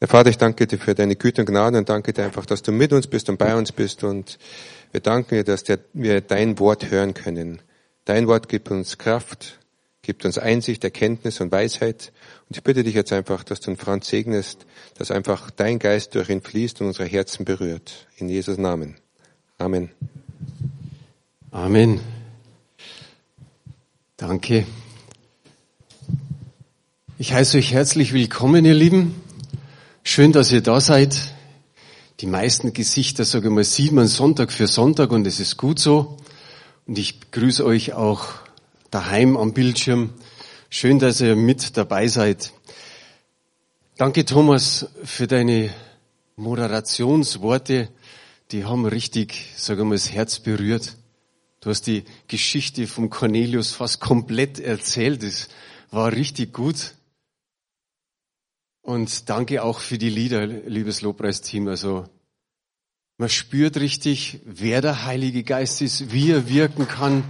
Herr Vater, ich danke dir für deine Güte und Gnade und danke dir einfach, dass du mit uns bist und bei uns bist und wir danken dir, dass wir dein Wort hören können. Dein Wort gibt uns Kraft, gibt uns Einsicht, Erkenntnis und Weisheit. Und ich bitte dich jetzt einfach, dass du den Franz segnest, dass einfach dein Geist durch ihn fließt und unsere Herzen berührt. In Jesus Namen. Amen. Amen. Danke. Ich heiße euch herzlich willkommen, ihr Lieben. Schön, dass ihr da seid. Die meisten Gesichter, sage ich mal, sieht man Sonntag für Sonntag und es ist gut so. Und ich begrüße euch auch daheim am Bildschirm. Schön, dass ihr mit dabei seid. Danke, Thomas, für deine Moderationsworte. Die haben richtig, sage ich mal, das Herz berührt. Du hast die Geschichte vom Cornelius fast komplett erzählt. Es war richtig gut. Und danke auch für die Lieder, liebes Lobpreisteam. Also man spürt richtig, wer der Heilige Geist ist, wie er wirken kann,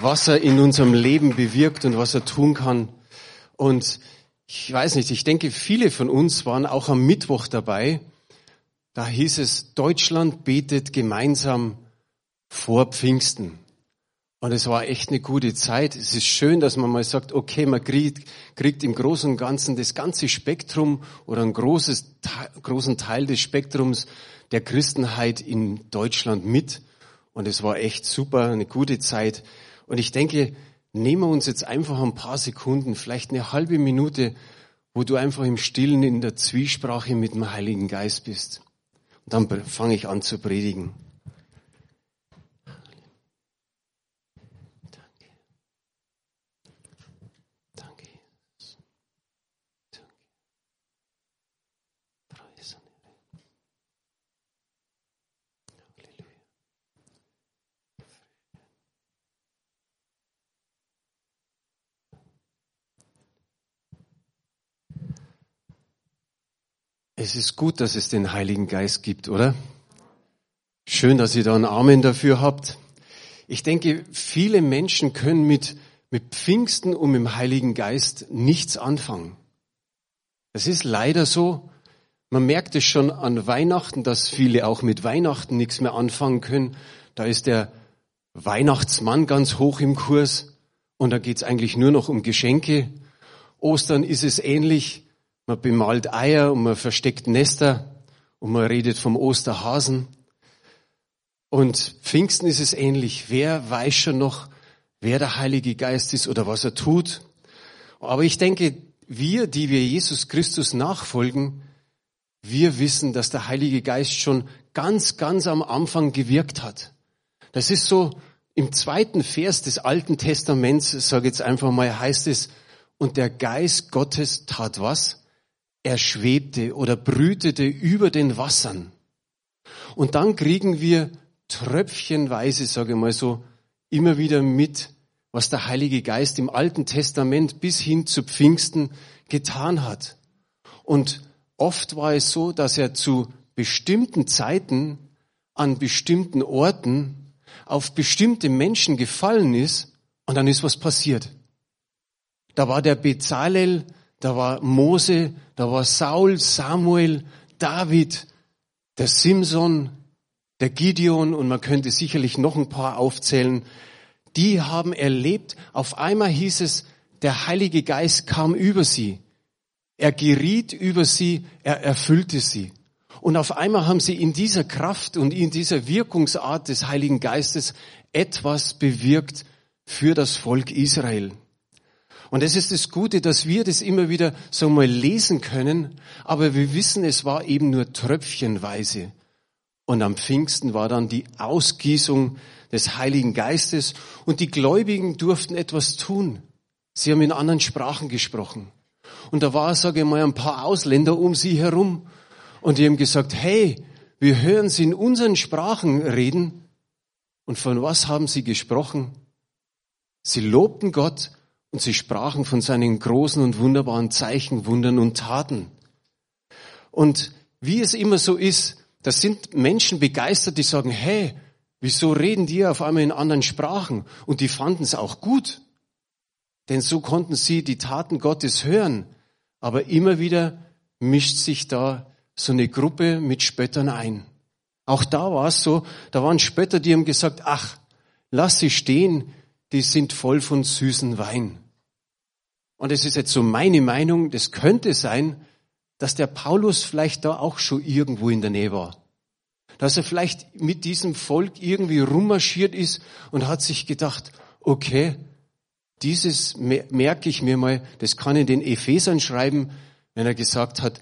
was er in unserem Leben bewirkt und was er tun kann. Und ich weiß nicht, ich denke, viele von uns waren auch am Mittwoch dabei. Da hieß es, Deutschland betet gemeinsam vor Pfingsten. Und es war echt eine gute Zeit. Es ist schön, dass man mal sagt, okay, man kriegt, kriegt im Großen und Ganzen das ganze Spektrum oder einen großes, großen Teil des Spektrums der Christenheit in Deutschland mit. Und es war echt super, eine gute Zeit. Und ich denke, nehmen wir uns jetzt einfach ein paar Sekunden, vielleicht eine halbe Minute, wo du einfach im Stillen in der Zwiesprache mit dem Heiligen Geist bist. Und dann fange ich an zu predigen. Es ist gut, dass es den Heiligen Geist gibt, oder? Schön, dass ihr da einen Amen dafür habt. Ich denke, viele Menschen können mit, mit Pfingsten und mit dem Heiligen Geist nichts anfangen. Das ist leider so. Man merkt es schon an Weihnachten, dass viele auch mit Weihnachten nichts mehr anfangen können. Da ist der Weihnachtsmann ganz hoch im Kurs und da geht es eigentlich nur noch um Geschenke. Ostern ist es ähnlich. Man bemalt Eier und man versteckt Nester und man redet vom Osterhasen. Und Pfingsten ist es ähnlich. Wer weiß schon noch, wer der Heilige Geist ist oder was er tut? Aber ich denke, wir, die wir Jesus Christus nachfolgen, wir wissen, dass der Heilige Geist schon ganz, ganz am Anfang gewirkt hat. Das ist so im zweiten Vers des Alten Testaments, sage jetzt einfach mal, heißt es, und der Geist Gottes tat was? Er schwebte oder brütete über den Wassern. Und dann kriegen wir tröpfchenweise, sage ich mal so, immer wieder mit, was der Heilige Geist im Alten Testament bis hin zu Pfingsten getan hat. Und oft war es so, dass er zu bestimmten Zeiten an bestimmten Orten auf bestimmte Menschen gefallen ist und dann ist was passiert. Da war der Bezalel da war Mose, da war Saul, Samuel, David, der Simson, der Gideon und man könnte sicherlich noch ein paar aufzählen. Die haben erlebt, auf einmal hieß es, der Heilige Geist kam über sie. Er geriet über sie, er erfüllte sie. Und auf einmal haben sie in dieser Kraft und in dieser Wirkungsart des Heiligen Geistes etwas bewirkt für das Volk Israel. Und es ist das Gute, dass wir das immer wieder so mal lesen können, aber wir wissen, es war eben nur tröpfchenweise. Und am Pfingsten war dann die Ausgießung des Heiligen Geistes und die Gläubigen durften etwas tun. Sie haben in anderen Sprachen gesprochen. Und da war, sage ich mal, ein paar Ausländer um sie herum. Und die haben gesagt, hey, wir hören sie in unseren Sprachen reden. Und von was haben sie gesprochen? Sie lobten Gott und sie sprachen von seinen großen und wunderbaren Zeichen, Wundern und Taten. Und wie es immer so ist, da sind Menschen begeistert, die sagen, hey, wieso reden die auf einmal in anderen Sprachen? Und die fanden es auch gut. Denn so konnten sie die Taten Gottes hören. Aber immer wieder mischt sich da so eine Gruppe mit Spöttern ein. Auch da war es so, da waren Spötter, die haben gesagt, ach, lass sie stehen, die sind voll von süßen Wein. Und es ist jetzt so meine Meinung, das könnte sein, dass der Paulus vielleicht da auch schon irgendwo in der Nähe war. Dass er vielleicht mit diesem Volk irgendwie rummarschiert ist und hat sich gedacht, okay, dieses merke ich mir mal, das kann in den Ephesern schreiben, wenn er gesagt hat,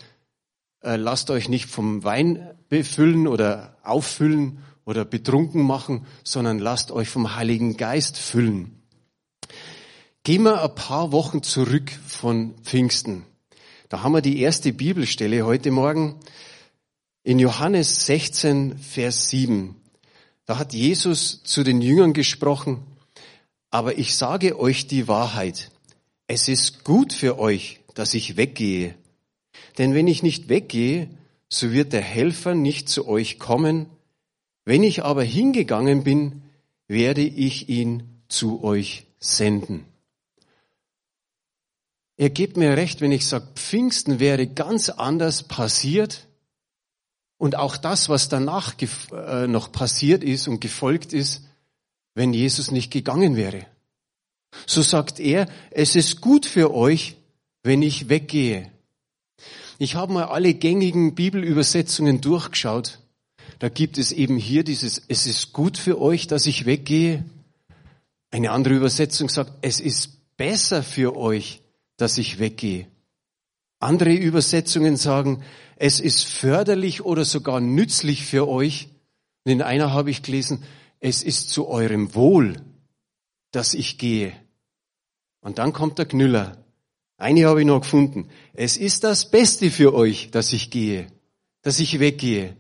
äh, lasst euch nicht vom Wein befüllen oder auffüllen oder betrunken machen, sondern lasst euch vom Heiligen Geist füllen. Gehen wir ein paar Wochen zurück von Pfingsten. Da haben wir die erste Bibelstelle heute Morgen in Johannes 16, Vers 7. Da hat Jesus zu den Jüngern gesprochen, aber ich sage euch die Wahrheit. Es ist gut für euch, dass ich weggehe. Denn wenn ich nicht weggehe, so wird der Helfer nicht zu euch kommen. Wenn ich aber hingegangen bin, werde ich ihn zu euch senden. Ihr gebt mir recht, wenn ich sage, Pfingsten wäre ganz anders passiert und auch das, was danach äh, noch passiert ist und gefolgt ist, wenn Jesus nicht gegangen wäre. So sagt er, es ist gut für euch, wenn ich weggehe. Ich habe mal alle gängigen Bibelübersetzungen durchgeschaut. Da gibt es eben hier dieses, es ist gut für euch, dass ich weggehe. Eine andere Übersetzung sagt, es ist besser für euch, dass ich weggehe. Andere Übersetzungen sagen, es ist förderlich oder sogar nützlich für euch. Und in einer habe ich gelesen, es ist zu eurem Wohl, dass ich gehe. Und dann kommt der Knüller. Eine habe ich noch gefunden. Es ist das Beste für euch, dass ich gehe, dass ich weggehe.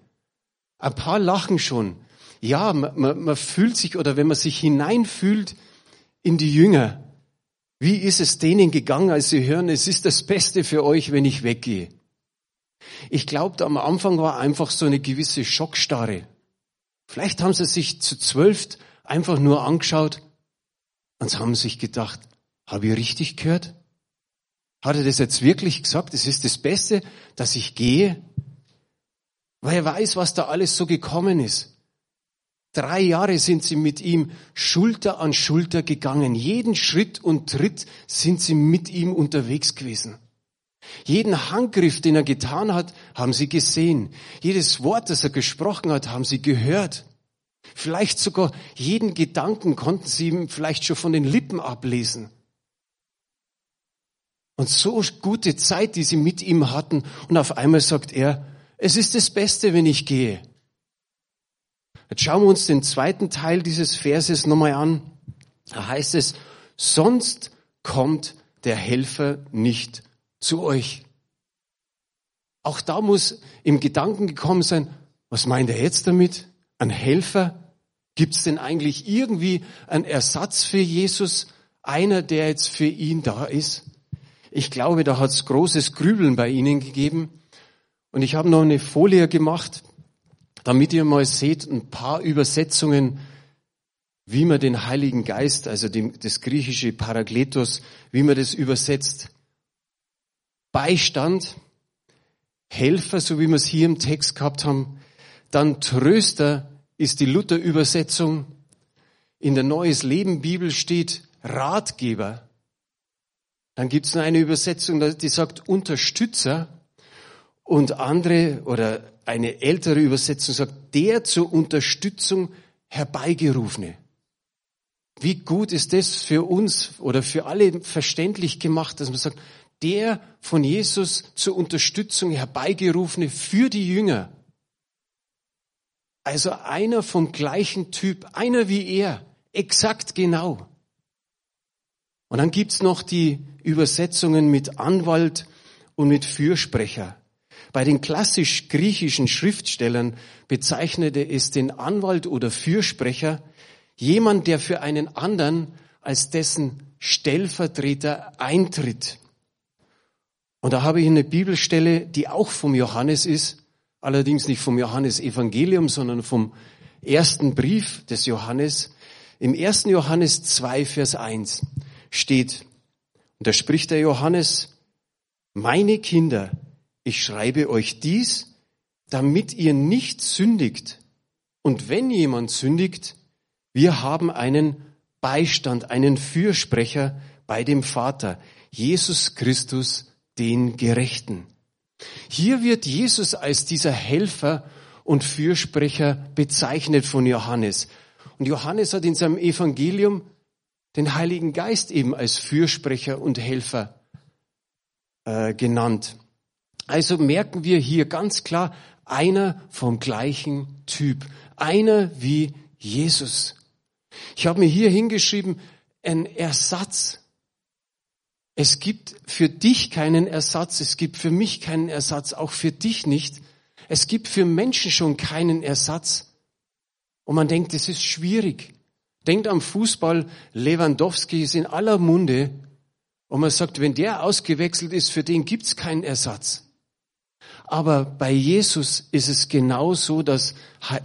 Ein paar lachen schon. Ja, man, man, man fühlt sich oder wenn man sich hineinfühlt in die Jünger, wie ist es denen gegangen, als sie hören, es ist das Beste für euch, wenn ich weggehe? Ich glaube, am Anfang war einfach so eine gewisse Schockstarre. Vielleicht haben sie sich zu zwölf einfach nur angeschaut und haben sich gedacht, habe ich richtig gehört? Hat er das jetzt wirklich gesagt? Es ist das Beste, dass ich gehe? Weil er weiß, was da alles so gekommen ist. Drei Jahre sind sie mit ihm Schulter an Schulter gegangen. Jeden Schritt und Tritt sind sie mit ihm unterwegs gewesen. Jeden Handgriff, den er getan hat, haben sie gesehen. Jedes Wort, das er gesprochen hat, haben sie gehört. Vielleicht sogar jeden Gedanken konnten sie ihm vielleicht schon von den Lippen ablesen. Und so gute Zeit, die sie mit ihm hatten. Und auf einmal sagt er, es ist das Beste, wenn ich gehe. Jetzt schauen wir uns den zweiten Teil dieses Verses nochmal an. Da heißt es, sonst kommt der Helfer nicht zu euch. Auch da muss im Gedanken gekommen sein, was meint er jetzt damit? Ein Helfer? Gibt es denn eigentlich irgendwie einen Ersatz für Jesus? Einer, der jetzt für ihn da ist? Ich glaube, da hat es großes Grübeln bei Ihnen gegeben. Und ich habe noch eine Folie gemacht, damit ihr mal seht, ein paar Übersetzungen, wie man den Heiligen Geist, also das griechische Parakletos, wie man das übersetzt. Beistand, Helfer, so wie wir es hier im Text gehabt haben. Dann Tröster ist die Luther-Übersetzung. In der Neues Leben Bibel steht Ratgeber. Dann gibt es eine Übersetzung, die sagt Unterstützer und andere oder eine ältere Übersetzung sagt der zur Unterstützung herbeigerufene. Wie gut ist das für uns oder für alle verständlich gemacht, dass man sagt, der von Jesus zur Unterstützung herbeigerufene für die Jünger. Also einer vom gleichen Typ, einer wie er, exakt genau. Und dann gibt's noch die Übersetzungen mit Anwalt und mit Fürsprecher. Bei den klassisch griechischen Schriftstellern bezeichnete es den Anwalt oder Fürsprecher jemand, der für einen anderen als dessen Stellvertreter eintritt. Und da habe ich eine Bibelstelle, die auch vom Johannes ist, allerdings nicht vom Johannes Evangelium, sondern vom ersten Brief des Johannes. Im ersten Johannes 2, Vers 1 steht, und da spricht der Johannes, meine Kinder, ich schreibe euch dies, damit ihr nicht sündigt. Und wenn jemand sündigt, wir haben einen Beistand, einen Fürsprecher bei dem Vater, Jesus Christus, den Gerechten. Hier wird Jesus als dieser Helfer und Fürsprecher bezeichnet von Johannes. Und Johannes hat in seinem Evangelium den Heiligen Geist eben als Fürsprecher und Helfer äh, genannt. Also merken wir hier ganz klar, einer vom gleichen Typ, einer wie Jesus. Ich habe mir hier hingeschrieben, ein Ersatz. Es gibt für dich keinen Ersatz, es gibt für mich keinen Ersatz, auch für dich nicht. Es gibt für Menschen schon keinen Ersatz. Und man denkt, es ist schwierig. Denkt am Fußball, Lewandowski ist in aller Munde. Und man sagt, wenn der ausgewechselt ist, für den gibt's keinen Ersatz. Aber bei Jesus ist es genau so, dass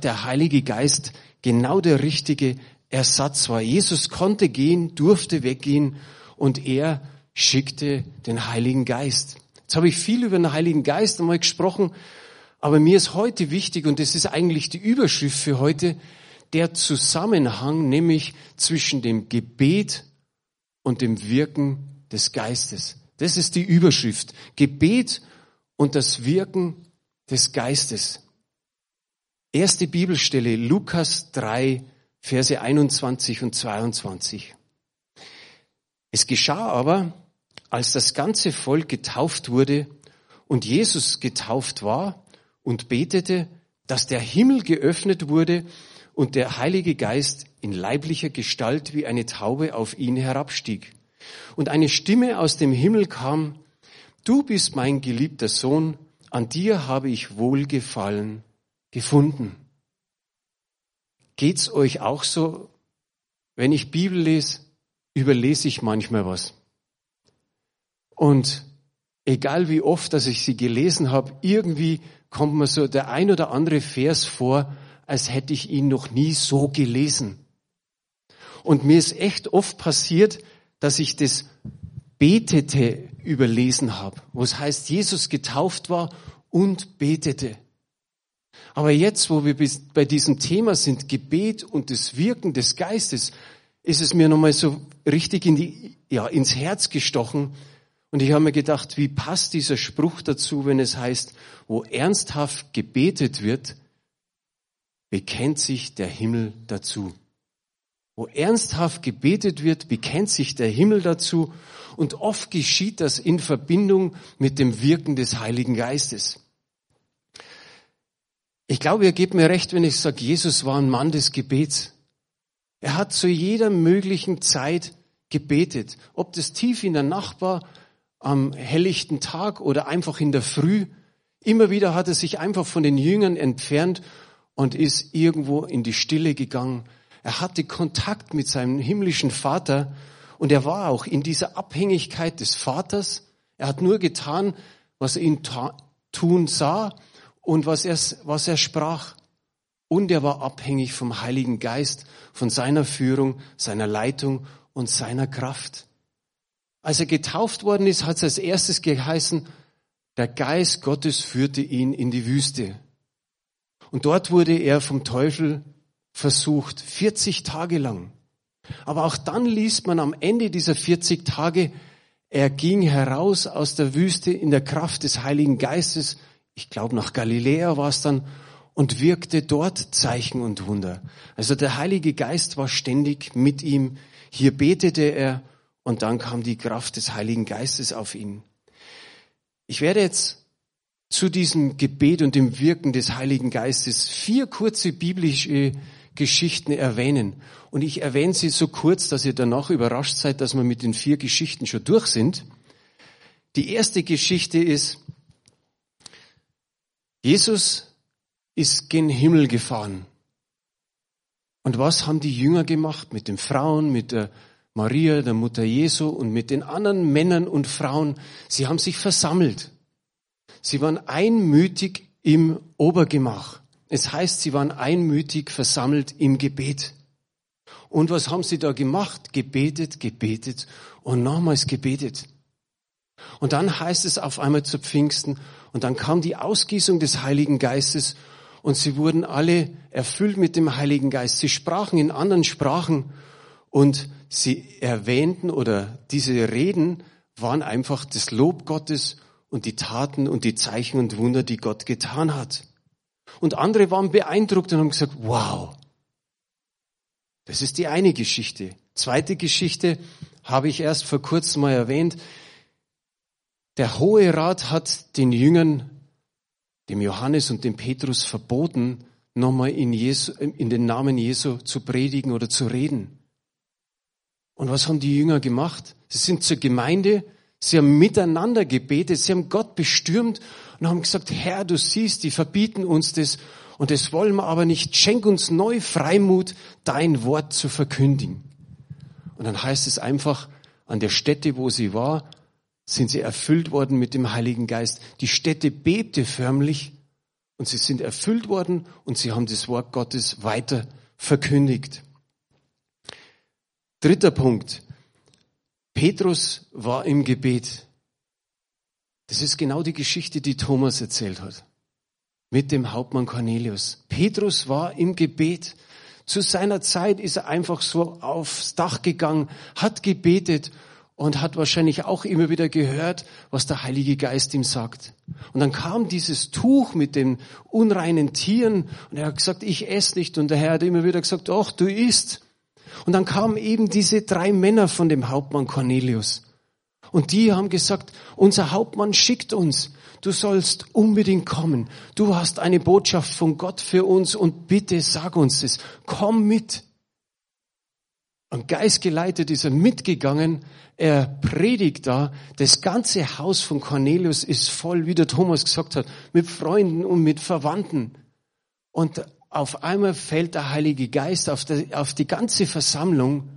der Heilige Geist genau der richtige Ersatz war. Jesus konnte gehen, durfte weggehen und er schickte den Heiligen Geist. Jetzt habe ich viel über den Heiligen Geist einmal gesprochen, aber mir ist heute wichtig, und das ist eigentlich die Überschrift für heute, der Zusammenhang nämlich zwischen dem Gebet und dem Wirken des Geistes. Das ist die Überschrift. Gebet und das Wirken des Geistes. Erste Bibelstelle, Lukas 3, Verse 21 und 22. Es geschah aber, als das ganze Volk getauft wurde und Jesus getauft war und betete, dass der Himmel geöffnet wurde und der Heilige Geist in leiblicher Gestalt wie eine Taube auf ihn herabstieg. Und eine Stimme aus dem Himmel kam, Du bist mein geliebter Sohn, an dir habe ich Wohlgefallen gefunden. Geht's euch auch so? Wenn ich Bibel lese, überlese ich manchmal was. Und egal wie oft, dass ich sie gelesen habe, irgendwie kommt mir so der ein oder andere Vers vor, als hätte ich ihn noch nie so gelesen. Und mir ist echt oft passiert, dass ich das Betete überlesen habe, wo es heißt, Jesus getauft war und betete. Aber jetzt, wo wir bei diesem Thema sind, Gebet und das Wirken des Geistes, ist es mir nochmal so richtig in die, ja, ins Herz gestochen. Und ich habe mir gedacht, wie passt dieser Spruch dazu, wenn es heißt, wo ernsthaft gebetet wird, bekennt sich der Himmel dazu. Wo ernsthaft gebetet wird, bekennt sich der Himmel dazu und oft geschieht das in Verbindung mit dem Wirken des Heiligen Geistes. Ich glaube, ihr gebt mir recht, wenn ich sage, Jesus war ein Mann des Gebets. Er hat zu jeder möglichen Zeit gebetet. Ob das tief in der Nacht am helllichten Tag oder einfach in der Früh. Immer wieder hat er sich einfach von den Jüngern entfernt und ist irgendwo in die Stille gegangen. Er hatte Kontakt mit seinem himmlischen Vater und er war auch in dieser Abhängigkeit des Vaters. Er hat nur getan, was er ihn tun sah und was er, was er sprach. Und er war abhängig vom Heiligen Geist, von seiner Führung, seiner Leitung und seiner Kraft. Als er getauft worden ist, hat es als erstes geheißen, der Geist Gottes führte ihn in die Wüste. Und dort wurde er vom Teufel versucht, 40 Tage lang. Aber auch dann liest man am Ende dieser 40 Tage, er ging heraus aus der Wüste in der Kraft des Heiligen Geistes, ich glaube nach Galiläa war es dann, und wirkte dort Zeichen und Wunder. Also der Heilige Geist war ständig mit ihm. Hier betete er und dann kam die Kraft des Heiligen Geistes auf ihn. Ich werde jetzt zu diesem Gebet und dem Wirken des Heiligen Geistes vier kurze biblische Geschichten erwähnen. Und ich erwähne sie so kurz, dass ihr danach überrascht seid, dass wir mit den vier Geschichten schon durch sind. Die erste Geschichte ist, Jesus ist gen Himmel gefahren. Und was haben die Jünger gemacht mit den Frauen, mit der Maria, der Mutter Jesu und mit den anderen Männern und Frauen? Sie haben sich versammelt. Sie waren einmütig im Obergemach. Es heißt, sie waren einmütig versammelt im Gebet. Und was haben sie da gemacht? Gebetet, gebetet und nochmals gebetet. Und dann heißt es auf einmal zu Pfingsten, und dann kam die Ausgießung des Heiligen Geistes, und sie wurden alle erfüllt mit dem Heiligen Geist. Sie sprachen in anderen Sprachen, und sie erwähnten oder diese Reden waren einfach das Lob Gottes und die Taten und die Zeichen und Wunder, die Gott getan hat. Und andere waren beeindruckt und haben gesagt, wow. Das ist die eine Geschichte. Zweite Geschichte habe ich erst vor kurzem mal erwähnt. Der Hohe Rat hat den Jüngern, dem Johannes und dem Petrus verboten, nochmal in, Jesu, in den Namen Jesu zu predigen oder zu reden. Und was haben die Jünger gemacht? Sie sind zur Gemeinde, sie haben miteinander gebetet, sie haben Gott bestürmt und haben gesagt, Herr, du siehst, die verbieten uns das und das wollen wir aber nicht. Schenk uns neu Freimut, dein Wort zu verkündigen. Und dann heißt es einfach, an der Stätte, wo sie war, sind sie erfüllt worden mit dem Heiligen Geist. Die Stätte bebte förmlich und sie sind erfüllt worden und sie haben das Wort Gottes weiter verkündigt. Dritter Punkt. Petrus war im Gebet. Das ist genau die Geschichte, die Thomas erzählt hat. Mit dem Hauptmann Cornelius. Petrus war im Gebet. Zu seiner Zeit ist er einfach so aufs Dach gegangen, hat gebetet und hat wahrscheinlich auch immer wieder gehört, was der Heilige Geist ihm sagt. Und dann kam dieses Tuch mit den unreinen Tieren und er hat gesagt, ich esse nicht. Und der Herr hat immer wieder gesagt, ach, du isst. Und dann kamen eben diese drei Männer von dem Hauptmann Cornelius. Und die haben gesagt, unser Hauptmann schickt uns. Du sollst unbedingt kommen. Du hast eine Botschaft von Gott für uns und bitte sag uns es. Komm mit. Und geistgeleitet ist er mitgegangen. Er predigt da. Das ganze Haus von Cornelius ist voll, wie der Thomas gesagt hat, mit Freunden und mit Verwandten. Und auf einmal fällt der Heilige Geist auf, die, auf die ganze Versammlung.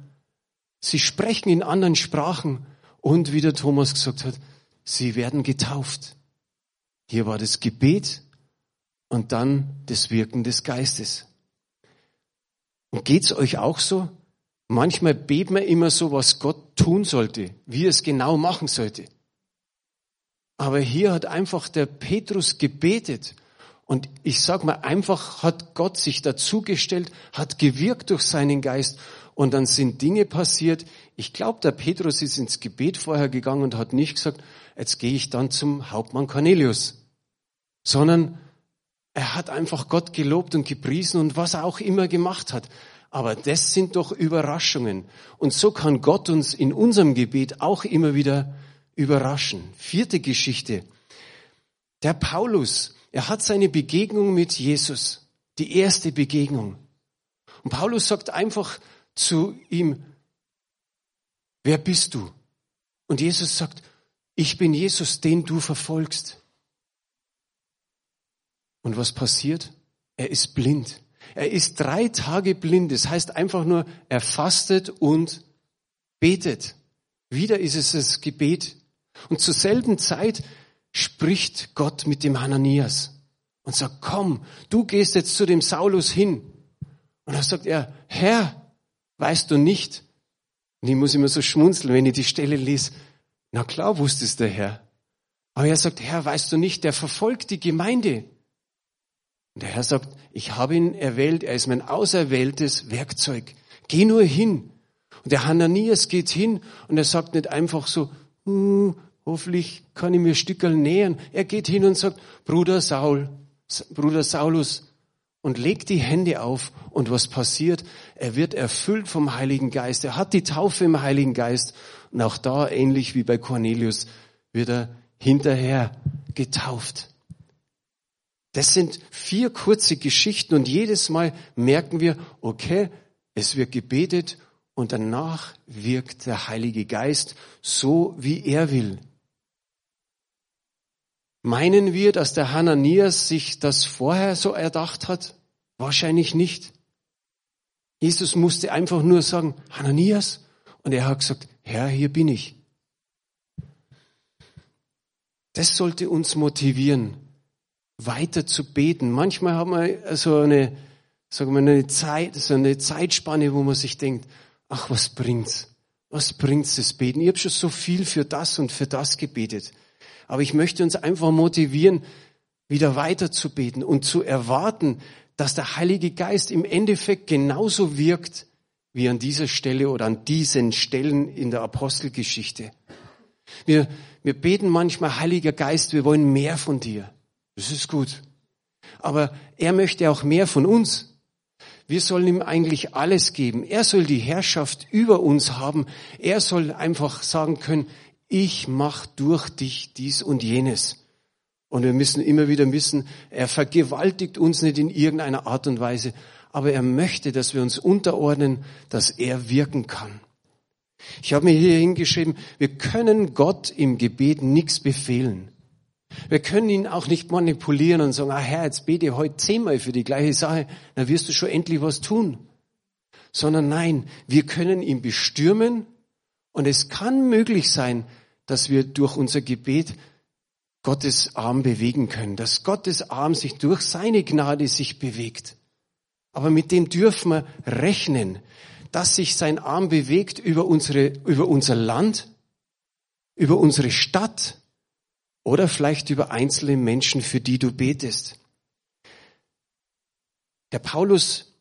Sie sprechen in anderen Sprachen und wie der Thomas gesagt hat, sie werden getauft. Hier war das Gebet und dann das Wirken des Geistes. Und geht's euch auch so? Manchmal beten wir immer so, was Gott tun sollte, wie er es genau machen sollte. Aber hier hat einfach der Petrus gebetet und ich sag mal, einfach hat Gott sich dazugestellt, hat gewirkt durch seinen Geist und dann sind Dinge passiert. Ich glaube, der Petrus ist ins Gebet vorher gegangen und hat nicht gesagt, jetzt gehe ich dann zum Hauptmann Cornelius, sondern er hat einfach Gott gelobt und gepriesen und was er auch immer gemacht hat. Aber das sind doch Überraschungen. Und so kann Gott uns in unserem Gebet auch immer wieder überraschen. Vierte Geschichte. Der Paulus, er hat seine Begegnung mit Jesus, die erste Begegnung. Und Paulus sagt einfach zu ihm, wer bist du? Und Jesus sagt, ich bin Jesus, den du verfolgst. Und was passiert? Er ist blind. Er ist drei Tage blind. Das heißt einfach nur, er fastet und betet. Wieder ist es das Gebet. Und zur selben Zeit spricht Gott mit dem Hananias und sagt, komm, du gehst jetzt zu dem Saulus hin. Und da sagt er, Herr, weißt du nicht? Und ich muss immer so schmunzeln, wenn ich die Stelle lese. Na klar wusste es der Herr. Aber er sagt, Herr, weißt du nicht, der verfolgt die Gemeinde. Und der Herr sagt, ich habe ihn erwählt, er ist mein auserwähltes Werkzeug. Geh nur hin. Und der Hananias geht hin und er sagt nicht einfach so, hm, Hoffentlich kann ich mir Stückel nähern. Er geht hin und sagt, Bruder Saul, Bruder Saulus, und legt die Hände auf. Und was passiert? Er wird erfüllt vom Heiligen Geist. Er hat die Taufe im Heiligen Geist. Und auch da, ähnlich wie bei Cornelius, wird er hinterher getauft. Das sind vier kurze Geschichten und jedes Mal merken wir, okay, es wird gebetet und danach wirkt der Heilige Geist so, wie er will. Meinen wir, dass der Hananias sich das vorher so erdacht hat? Wahrscheinlich nicht. Jesus musste einfach nur sagen, Hananias, und er hat gesagt, Herr, hier bin ich. Das sollte uns motivieren, weiter zu beten. Manchmal haben wir so eine, sagen wir, eine Zeit, so eine Zeitspanne, wo man sich denkt, ach, was bringt's? Was bringt's das Beten? Ich habe schon so viel für das und für das gebetet. Aber ich möchte uns einfach motivieren, wieder weiter zu beten und zu erwarten, dass der Heilige Geist im Endeffekt genauso wirkt wie an dieser Stelle oder an diesen Stellen in der Apostelgeschichte. Wir, wir beten manchmal, Heiliger Geist, wir wollen mehr von dir. Das ist gut. Aber er möchte auch mehr von uns. Wir sollen ihm eigentlich alles geben. Er soll die Herrschaft über uns haben. Er soll einfach sagen können, ich mach durch dich dies und jenes. Und wir müssen immer wieder wissen, er vergewaltigt uns nicht in irgendeiner Art und Weise, aber er möchte, dass wir uns unterordnen, dass er wirken kann. Ich habe mir hier hingeschrieben, wir können Gott im Gebet nichts befehlen. Wir können ihn auch nicht manipulieren und sagen, ah Herr, jetzt bete heute zehnmal für die gleiche Sache, dann wirst du schon endlich was tun. Sondern nein, wir können ihn bestürmen und es kann möglich sein, dass wir durch unser Gebet Gottes Arm bewegen können, dass Gottes Arm sich durch seine Gnade sich bewegt. Aber mit dem dürfen wir rechnen, dass sich sein Arm bewegt über unsere, über unser Land, über unsere Stadt, oder vielleicht über einzelne Menschen, für die du betest. Der Paulus,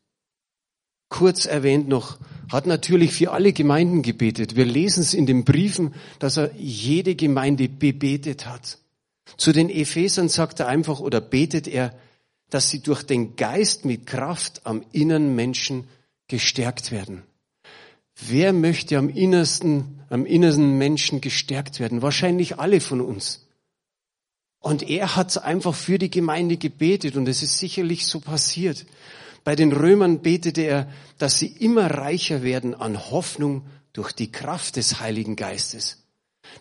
kurz erwähnt noch, hat natürlich für alle Gemeinden gebetet. Wir lesen es in den Briefen, dass er jede Gemeinde bebetet hat. Zu den Ephesern sagt er einfach oder betet er, dass sie durch den Geist mit Kraft am inneren Menschen gestärkt werden. Wer möchte am innersten, am innersten Menschen gestärkt werden? Wahrscheinlich alle von uns. Und er hat einfach für die Gemeinde gebetet und es ist sicherlich so passiert. Bei den Römern betete er, dass sie immer reicher werden an Hoffnung durch die Kraft des Heiligen Geistes.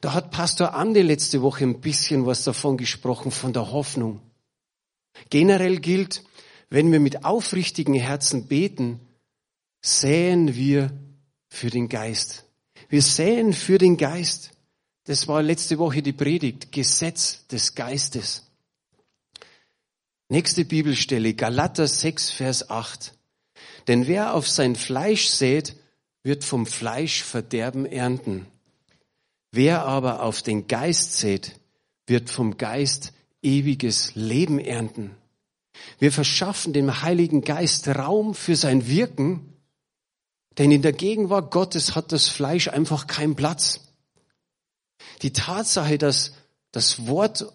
Da hat Pastor Ande letzte Woche ein bisschen was davon gesprochen, von der Hoffnung. Generell gilt, wenn wir mit aufrichtigen Herzen beten, säen wir für den Geist. Wir säen für den Geist. Das war letzte Woche die Predigt, Gesetz des Geistes. Nächste Bibelstelle, Galater 6, Vers 8. Denn wer auf sein Fleisch sät, wird vom Fleisch Verderben ernten. Wer aber auf den Geist sät, wird vom Geist ewiges Leben ernten. Wir verschaffen dem Heiligen Geist Raum für sein Wirken, denn in der Gegenwart Gottes hat das Fleisch einfach keinen Platz. Die Tatsache, dass das Wort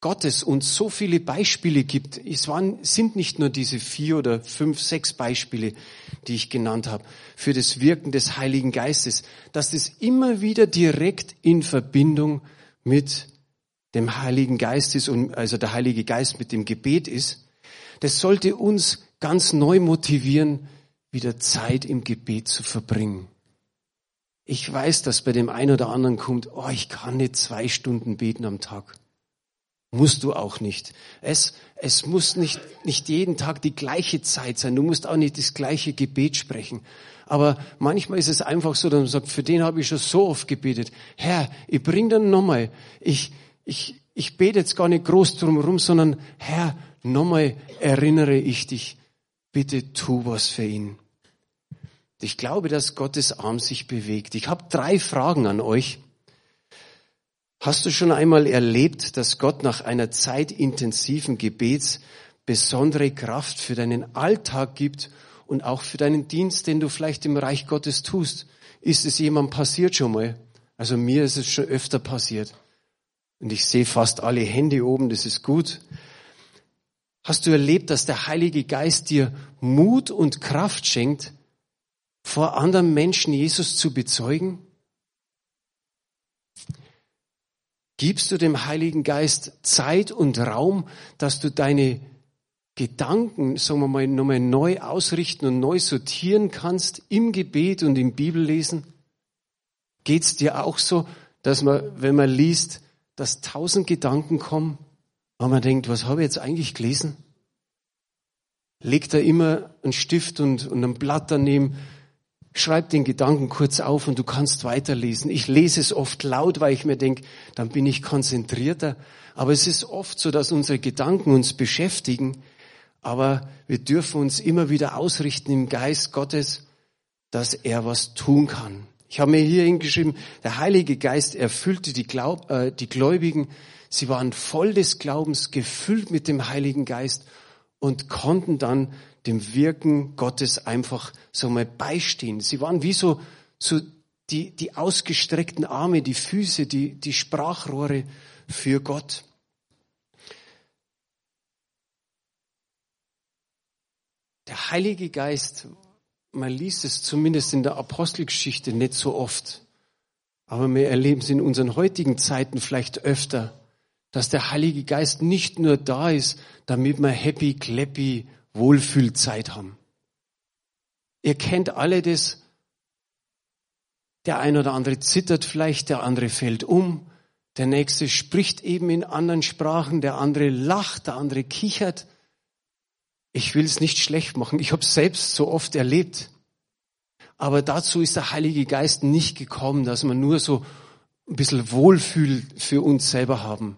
Gottes uns so viele Beispiele gibt. Es waren, sind nicht nur diese vier oder fünf, sechs Beispiele, die ich genannt habe, für das Wirken des Heiligen Geistes, dass das immer wieder direkt in Verbindung mit dem Heiligen Geist ist und also der Heilige Geist mit dem Gebet ist. Das sollte uns ganz neu motivieren, wieder Zeit im Gebet zu verbringen. Ich weiß, dass bei dem einen oder anderen kommt, oh, ich kann nicht zwei Stunden beten am Tag. Musst du auch nicht. Es, es muss nicht, nicht jeden Tag die gleiche Zeit sein. Du musst auch nicht das gleiche Gebet sprechen. Aber manchmal ist es einfach so, dass man sagt, für den habe ich schon so oft gebetet. Herr, ich bring dann nochmal. Ich, ich, ich bete jetzt gar nicht groß drum herum, sondern Herr, nochmal erinnere ich dich. Bitte tu was für ihn. Ich glaube, dass Gottes Arm sich bewegt. Ich habe drei Fragen an euch. Hast du schon einmal erlebt, dass Gott nach einer zeitintensiven Gebets besondere Kraft für deinen Alltag gibt und auch für deinen Dienst, den du vielleicht im Reich Gottes tust? Ist es jemandem passiert schon mal? Also mir ist es schon öfter passiert. Und ich sehe fast alle Hände oben, das ist gut. Hast du erlebt, dass der Heilige Geist dir Mut und Kraft schenkt, vor anderen Menschen Jesus zu bezeugen? Gibst du dem Heiligen Geist Zeit und Raum, dass du deine Gedanken, sagen wir mal, nochmal neu ausrichten und neu sortieren kannst im Gebet und im Bibellesen? Geht's dir auch so, dass man, wenn man liest, dass tausend Gedanken kommen, weil man denkt, was habe ich jetzt eigentlich gelesen? Legt da immer einen Stift und, und ein Blatt daneben, Schreib den Gedanken kurz auf und du kannst weiterlesen. Ich lese es oft laut, weil ich mir denke, dann bin ich konzentrierter. Aber es ist oft so, dass unsere Gedanken uns beschäftigen. Aber wir dürfen uns immer wieder ausrichten im Geist Gottes, dass er was tun kann. Ich habe mir hier hingeschrieben, der Heilige Geist erfüllte die, Glaub, äh, die Gläubigen. Sie waren voll des Glaubens, gefüllt mit dem Heiligen Geist und konnten dann dem Wirken Gottes einfach so mal beistehen. Sie waren wie so, so die, die ausgestreckten Arme, die Füße, die, die Sprachrohre für Gott. Der Heilige Geist, man liest es zumindest in der Apostelgeschichte nicht so oft, aber wir erleben es in unseren heutigen Zeiten vielleicht öfter, dass der Heilige Geist nicht nur da ist, damit wir happy, clappy, Wohlfühlzeit haben. Ihr kennt alle das. Der ein oder andere zittert vielleicht, der andere fällt um, der nächste spricht eben in anderen Sprachen, der andere lacht, der andere kichert. Ich will es nicht schlecht machen. Ich habe es selbst so oft erlebt. Aber dazu ist der Heilige Geist nicht gekommen, dass wir nur so ein bisschen Wohlfühl für uns selber haben,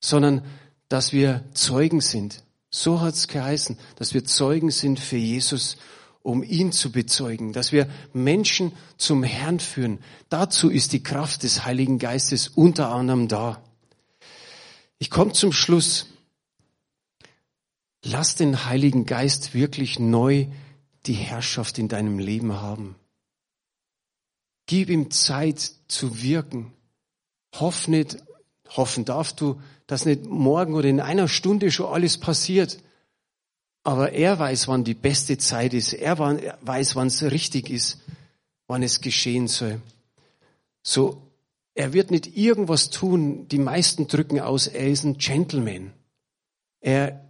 sondern dass wir Zeugen sind. So hat es geheißen, dass wir Zeugen sind für Jesus, um ihn zu bezeugen, dass wir Menschen zum Herrn führen. Dazu ist die Kraft des Heiligen Geistes unter anderem da. Ich komme zum Schluss. Lass den Heiligen Geist wirklich neu die Herrschaft in deinem Leben haben. Gib ihm Zeit zu wirken. Hoff nicht, hoffen darfst du, dass nicht morgen oder in einer Stunde schon alles passiert. Aber er weiß, wann die beste Zeit ist. Er weiß, wann es richtig ist, wann es geschehen soll. So, er wird nicht irgendwas tun. Die meisten drücken aus, er ist ein Gentleman. Er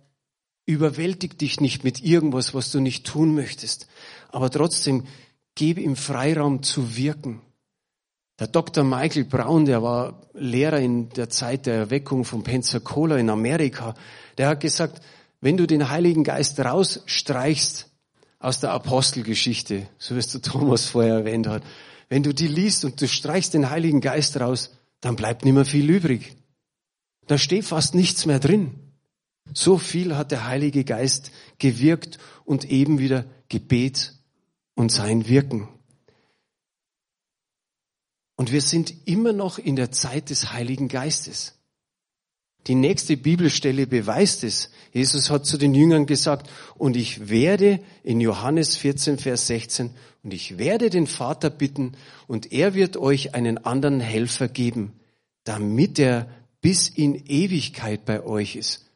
überwältigt dich nicht mit irgendwas, was du nicht tun möchtest. Aber trotzdem, gebe ihm Freiraum zu wirken. Der Dr. Michael Brown, der war Lehrer in der Zeit der Erweckung von Pensacola in Amerika, der hat gesagt, wenn du den Heiligen Geist rausstreichst aus der Apostelgeschichte, so wie es der Thomas vorher erwähnt hat, wenn du die liest und du streichst den Heiligen Geist raus, dann bleibt nicht mehr viel übrig. Da steht fast nichts mehr drin. So viel hat der Heilige Geist gewirkt und eben wieder Gebet und sein Wirken. Und wir sind immer noch in der Zeit des Heiligen Geistes. Die nächste Bibelstelle beweist es. Jesus hat zu den Jüngern gesagt, und ich werde in Johannes 14, Vers 16, und ich werde den Vater bitten, und er wird euch einen anderen Helfer geben, damit er bis in Ewigkeit bei euch ist.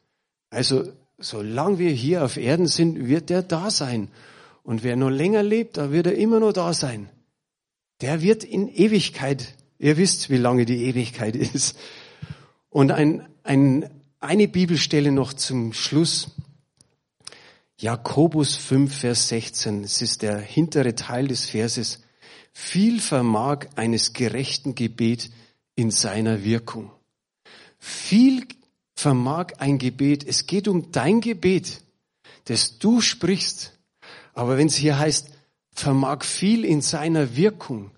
Also, solange wir hier auf Erden sind, wird er da sein. Und wer noch länger lebt, da wird er immer noch da sein der wird in Ewigkeit, ihr wisst, wie lange die Ewigkeit ist. Und ein, ein, eine Bibelstelle noch zum Schluss. Jakobus 5, Vers 16. Es ist der hintere Teil des Verses. Viel vermag eines gerechten Gebet in seiner Wirkung. Viel vermag ein Gebet. Es geht um dein Gebet, das du sprichst. Aber wenn es hier heißt, vermag viel in seiner Wirkung.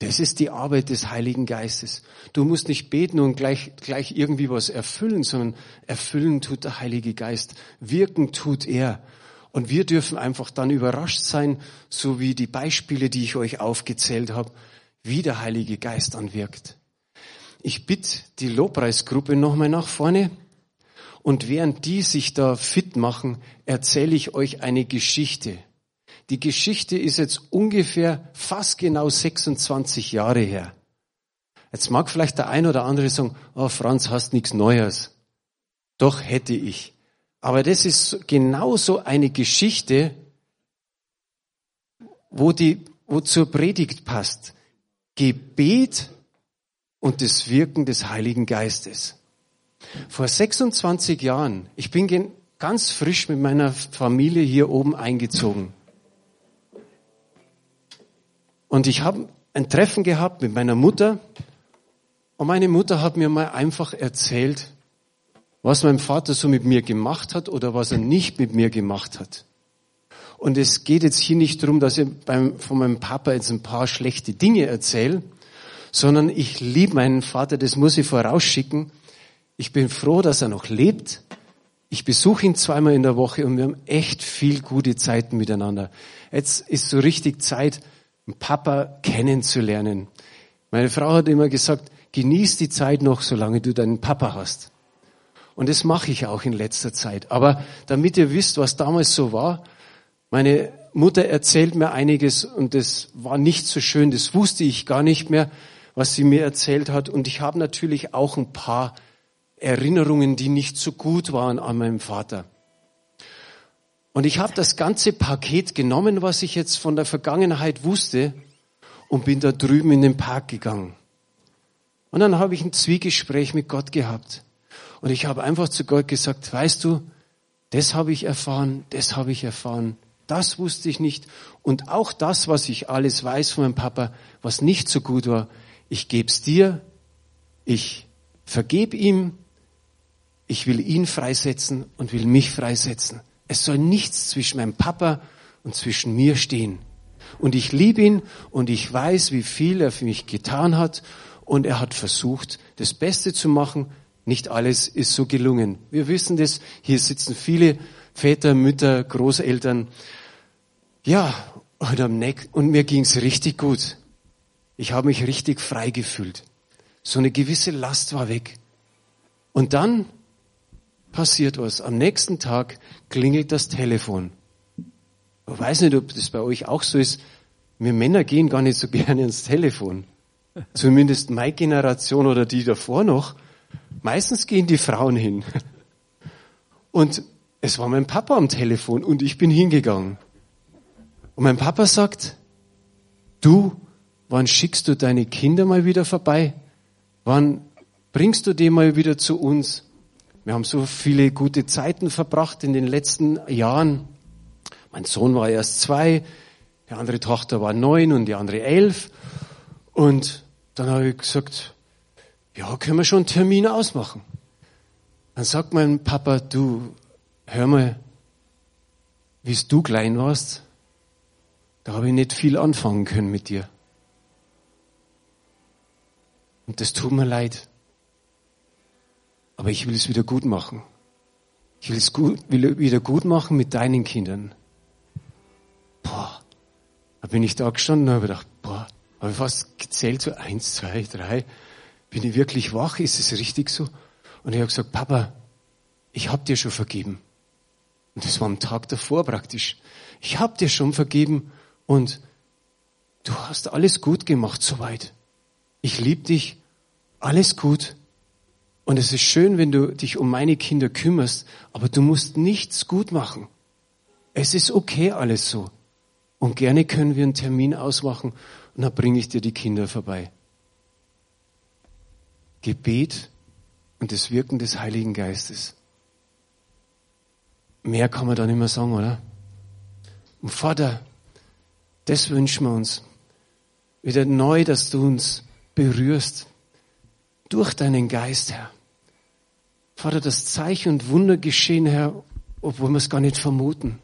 Das ist die Arbeit des Heiligen Geistes. Du musst nicht beten und gleich, gleich irgendwie was erfüllen, sondern erfüllen tut der Heilige Geist. Wirken tut er. Und wir dürfen einfach dann überrascht sein, so wie die Beispiele, die ich euch aufgezählt habe, wie der Heilige Geist anwirkt. Ich bitte die Lobpreisgruppe nochmal nach vorne. Und während die sich da fit machen, erzähle ich euch eine Geschichte. Die Geschichte ist jetzt ungefähr fast genau 26 Jahre her. Jetzt mag vielleicht der ein oder andere sagen, oh Franz, hast nichts Neues. Doch hätte ich. Aber das ist genauso eine Geschichte, wo die, wo zur Predigt passt. Gebet und das Wirken des Heiligen Geistes. Vor 26 Jahren, ich bin ganz frisch mit meiner Familie hier oben eingezogen. Und ich habe ein Treffen gehabt mit meiner Mutter. Und meine Mutter hat mir mal einfach erzählt, was mein Vater so mit mir gemacht hat oder was er nicht mit mir gemacht hat. Und es geht jetzt hier nicht darum, dass ich beim, von meinem Papa jetzt ein paar schlechte Dinge erzähle, sondern ich liebe meinen Vater, das muss ich vorausschicken. Ich bin froh, dass er noch lebt. Ich besuche ihn zweimal in der Woche und wir haben echt viel gute Zeiten miteinander. Jetzt ist so richtig Zeit, Papa kennenzulernen. Meine Frau hat immer gesagt, genieß die Zeit noch, solange du deinen Papa hast. Und das mache ich auch in letzter Zeit. Aber damit ihr wisst, was damals so war, meine Mutter erzählt mir einiges und das war nicht so schön, das wusste ich gar nicht mehr, was sie mir erzählt hat. Und ich habe natürlich auch ein paar Erinnerungen, die nicht so gut waren an meinem Vater. Und ich habe das ganze Paket genommen, was ich jetzt von der Vergangenheit wusste, und bin da drüben in den Park gegangen. Und dann habe ich ein Zwiegespräch mit Gott gehabt. Und ich habe einfach zu Gott gesagt, weißt du, das habe ich erfahren, das habe ich erfahren, das wusste ich nicht. Und auch das, was ich alles weiß von meinem Papa, was nicht so gut war, ich gebe es dir, ich vergebe ihm, ich will ihn freisetzen und will mich freisetzen. Es soll nichts zwischen meinem Papa und zwischen mir stehen. Und ich liebe ihn und ich weiß, wie viel er für mich getan hat und er hat versucht, das Beste zu machen. Nicht alles ist so gelungen. Wir wissen das. Hier sitzen viele Väter, Mütter, Großeltern. Ja, und, am Neck, und mir ging's richtig gut. Ich habe mich richtig frei gefühlt. So eine gewisse Last war weg. Und dann passiert was. Am nächsten Tag klingelt das Telefon. Ich weiß nicht, ob das bei euch auch so ist. Wir Männer gehen gar nicht so gerne ins Telefon. Zumindest meine Generation oder die davor noch. Meistens gehen die Frauen hin. Und es war mein Papa am Telefon und ich bin hingegangen. Und mein Papa sagt, du, wann schickst du deine Kinder mal wieder vorbei? Wann bringst du die mal wieder zu uns? Wir haben so viele gute Zeiten verbracht in den letzten Jahren. Mein Sohn war erst zwei, die andere Tochter war neun und die andere elf. Und dann habe ich gesagt, ja, können wir schon einen Termin ausmachen. Dann sagt mein Papa, du, hör mal, wie du klein warst, da habe ich nicht viel anfangen können mit dir. Und das tut mir leid. Aber ich will es wieder gut machen. Ich will es gut, will wieder gut machen mit deinen Kindern. Boah. Da bin ich da gestanden und habe gedacht, boah, habe ich fast gezählt, so eins, zwei, drei. Bin ich wirklich wach? Ist es richtig so? Und ich habe gesagt, Papa, ich habe dir schon vergeben. Und das war am Tag davor praktisch. Ich habe dir schon vergeben und du hast alles gut gemacht soweit. Ich liebe dich, alles gut. Und es ist schön, wenn du dich um meine Kinder kümmerst, aber du musst nichts gut machen. Es ist okay alles so. Und gerne können wir einen Termin ausmachen und dann bringe ich dir die Kinder vorbei. Gebet und das Wirken des Heiligen Geistes. Mehr kann man da nicht mehr sagen, oder? Und Vater, das wünschen wir uns. Wieder neu, dass du uns berührst. Durch deinen Geist, Herr. Vater, das Zeichen und Wunder geschehen, Herr, obwohl wir es gar nicht vermuten.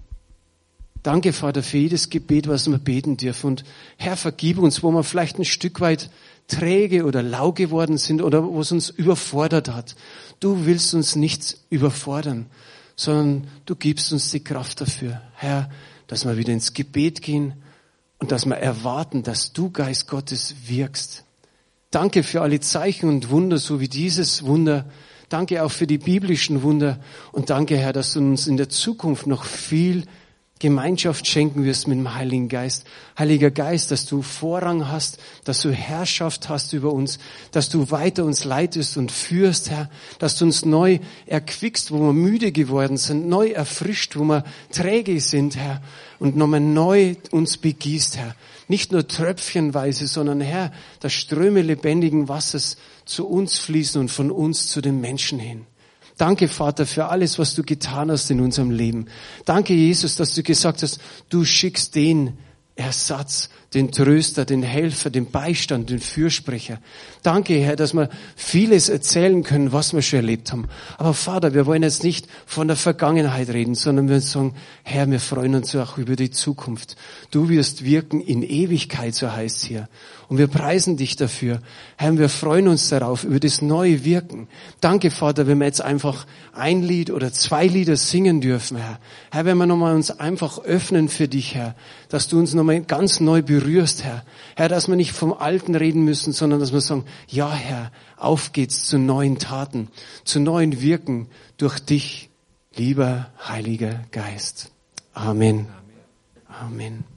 Danke, Vater, für jedes Gebet, was wir beten dürfen. Und Herr, vergib uns, wo wir vielleicht ein Stück weit träge oder lau geworden sind oder wo es uns überfordert hat. Du willst uns nichts überfordern, sondern du gibst uns die Kraft dafür, Herr, dass wir wieder ins Gebet gehen und dass wir erwarten, dass du, Geist Gottes, wirkst. Danke für alle Zeichen und Wunder, so wie dieses Wunder. Danke auch für die biblischen Wunder und danke, Herr, dass du uns in der Zukunft noch viel Gemeinschaft schenken wirst mit dem Heiligen Geist. Heiliger Geist, dass du Vorrang hast, dass du Herrschaft hast über uns, dass du weiter uns leitest und führst, Herr, dass du uns neu erquickst, wo wir müde geworden sind, neu erfrischt, wo wir träge sind, Herr, und nochmal neu uns begießt, Herr. Nicht nur tröpfchenweise, sondern Herr, dass Ströme lebendigen Wassers zu uns fließen und von uns zu den Menschen hin. Danke, Vater, für alles, was du getan hast in unserem Leben. Danke, Jesus, dass du gesagt hast, du schickst den, Ersatz, den Tröster, den Helfer, den Beistand, den Fürsprecher. Danke, Herr, dass wir vieles erzählen können, was wir schon erlebt haben. Aber Vater, wir wollen jetzt nicht von der Vergangenheit reden, sondern wir sagen, Herr, wir freuen uns auch über die Zukunft. Du wirst wirken in Ewigkeit, so heißt es hier. Und wir preisen dich dafür. Herr, wir freuen uns darauf, über das neue Wirken. Danke, Vater, wenn wir jetzt einfach ein Lied oder zwei Lieder singen dürfen, Herr. Herr, wenn wir nochmal uns einfach öffnen für dich, Herr, dass du uns nochmal ganz neu berührst, Herr. Herr, dass wir nicht vom Alten reden müssen, sondern dass wir sagen, ja, Herr, auf geht's zu neuen Taten, zu neuen Wirken durch dich, lieber Heiliger Geist. Amen. Amen.